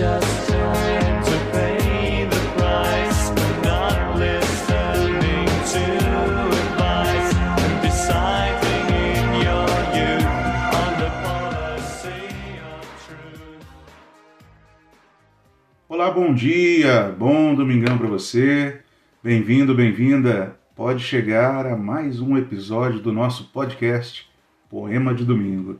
Olá, bom dia, bom domingão para você. Bem-vindo, bem-vinda. Pode chegar a mais um episódio do nosso podcast Poema de Domingo.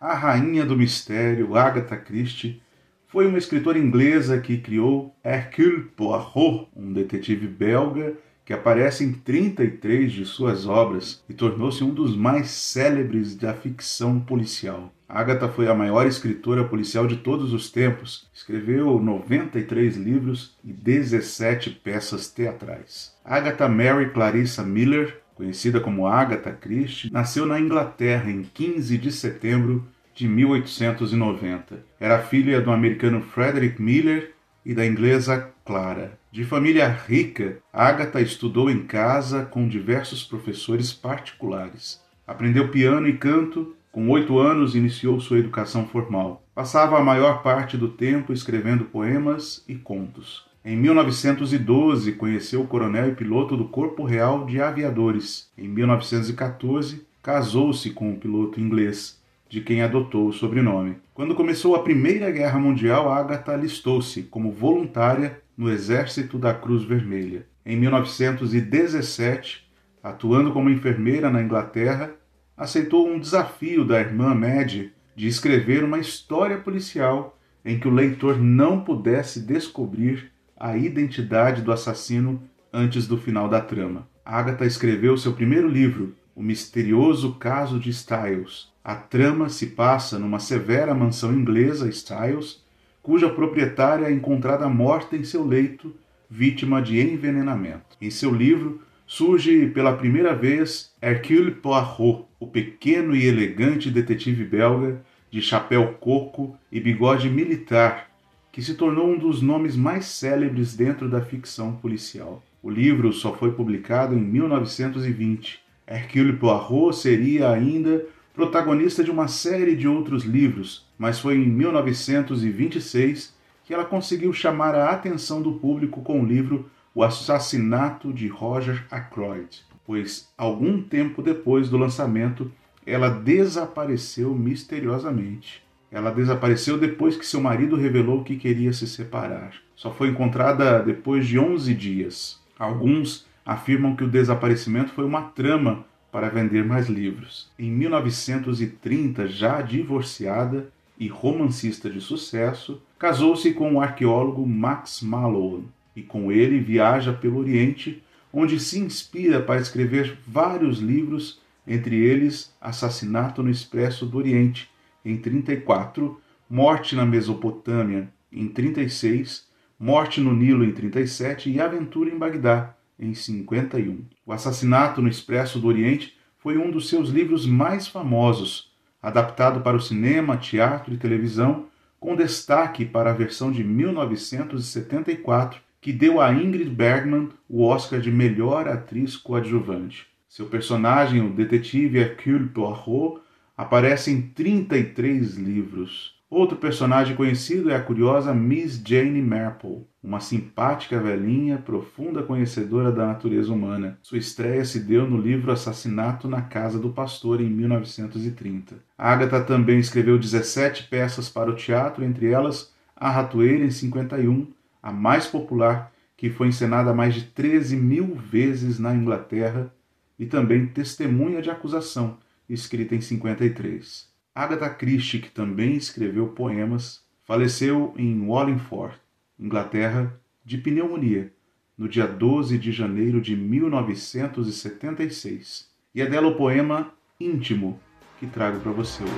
A rainha do mistério, Agatha Christie, foi uma escritora inglesa que criou Hercule Poirot, um detetive belga que aparece em 33 de suas obras e tornou-se um dos mais célebres da ficção policial. Agatha foi a maior escritora policial de todos os tempos. Escreveu 93 livros e 17 peças teatrais. Agatha Mary Clarissa Miller, conhecida como Agatha Christie, nasceu na Inglaterra em 15 de setembro de 1890. Era filha do americano Frederick Miller e da inglesa Clara. De família rica, Agatha estudou em casa com diversos professores particulares. Aprendeu piano e canto. Com oito anos, iniciou sua educação formal. Passava a maior parte do tempo escrevendo poemas e contos. Em 1912, conheceu o coronel e piloto do Corpo Real de Aviadores. Em 1914, casou-se com um piloto inglês, de quem adotou o sobrenome. Quando começou a Primeira Guerra Mundial, Agatha alistou-se como voluntária no Exército da Cruz Vermelha. Em 1917, atuando como enfermeira na Inglaterra, aceitou um desafio da irmã Madge de escrever uma história policial em que o leitor não pudesse descobrir a identidade do assassino antes do final da trama. Agatha escreveu seu primeiro livro, O Misterioso Caso de Styles. A trama se passa numa severa mansão inglesa, Styles, cuja proprietária é encontrada morta em seu leito, vítima de envenenamento. Em seu livro, surge pela primeira vez Hercule Poirot, o pequeno e elegante detetive belga de chapéu coco e bigode militar, que se tornou um dos nomes mais célebres dentro da ficção policial. O livro só foi publicado em 1920. Hercule Poirot seria ainda protagonista de uma série de outros livros, mas foi em 1926 que ela conseguiu chamar a atenção do público com o livro O Assassinato de Roger Ackroyd, pois algum tempo depois do lançamento ela desapareceu misteriosamente. Ela desapareceu depois que seu marido revelou que queria se separar. Só foi encontrada depois de 11 dias. Alguns afirmam que o desaparecimento foi uma trama para vender mais livros. Em 1930, já divorciada e romancista de sucesso, casou-se com o arqueólogo Max Malone e com ele viaja pelo Oriente, onde se inspira para escrever vários livros, entre eles Assassinato no Expresso do Oriente, em 34, Morte na Mesopotâmia, em 36, Morte no Nilo, em 37 e Aventura em Bagdá, em 51. O Assassinato no Expresso do Oriente foi um dos seus livros mais famosos, adaptado para o cinema, teatro e televisão, com destaque para a versão de 1974, que deu a Ingrid Bergman o Oscar de melhor atriz coadjuvante. Seu personagem, o detetive Hercule Poirot, aparece em 33 livros. Outro personagem conhecido é a curiosa Miss Jane Marple, uma simpática velhinha, profunda conhecedora da natureza humana. Sua estreia se deu no livro Assassinato na Casa do Pastor, em 1930. Agatha também escreveu 17 peças para o teatro, entre elas A Ratoeira, em 51, a mais popular, que foi encenada mais de 13 mil vezes na Inglaterra, e também Testemunha de Acusação, escrita em 53. Agatha Christie, que também escreveu poemas, faleceu em Wallingford, Inglaterra, de pneumonia, no dia 12 de janeiro de 1976. E é dela o poema Íntimo que trago para você hoje.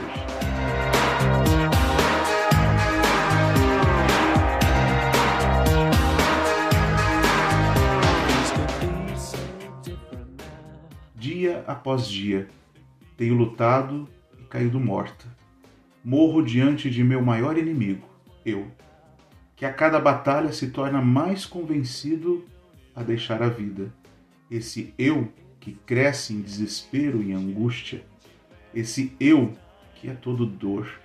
Dia após dia, tenho lutado caído morta. Morro diante de meu maior inimigo, eu, que a cada batalha se torna mais convencido a deixar a vida. Esse eu que cresce em desespero e angústia. Esse eu que é todo dor.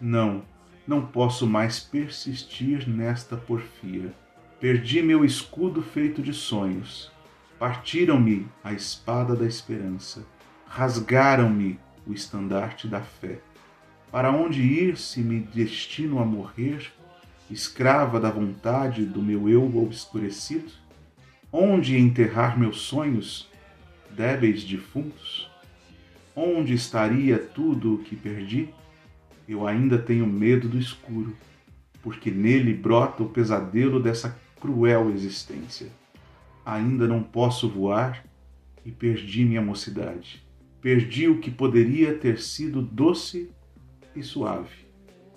Não, Não posso mais persistir nesta porfia. Perdi meu escudo feito de sonhos. Partiram-me a espada da esperança. Rasgaram-me o estandarte da fé. Para onde ir se me destino a morrer, escrava da vontade do meu eu obscurecido? Onde enterrar meus sonhos, débeis defuntos? Onde estaria tudo o que perdi? Eu ainda tenho medo do escuro, porque nele brota o pesadelo dessa cruel existência. Ainda não posso voar e perdi minha mocidade. Perdi o que poderia ter sido doce e suave.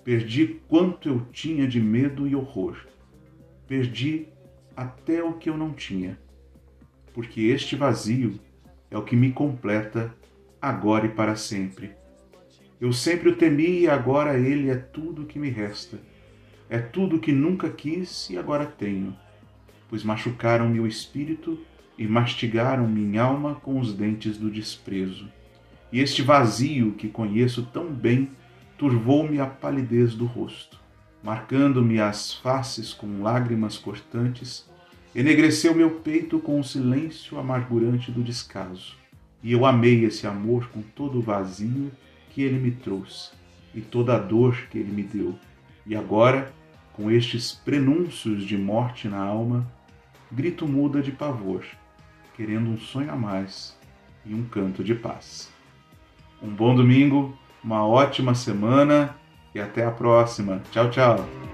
Perdi quanto eu tinha de medo e horror. Perdi até o que eu não tinha. Porque este vazio é o que me completa agora e para sempre. Eu sempre o temi e agora ele é tudo o que me resta. É tudo o que nunca quis e agora tenho, pois machucaram-me o espírito e mastigaram minha alma com os dentes do desprezo. E este vazio que conheço tão bem turvou-me a palidez do rosto, marcando-me as faces com lágrimas cortantes, enegreceu meu peito com o silêncio amargurante do descaso. E eu amei esse amor com todo o vazio que ele me trouxe e toda a dor que ele me deu. E agora, com estes prenúncios de morte na alma, grito muda de pavor, querendo um sonho a mais e um canto de paz. Um bom domingo, uma ótima semana e até a próxima. Tchau, tchau.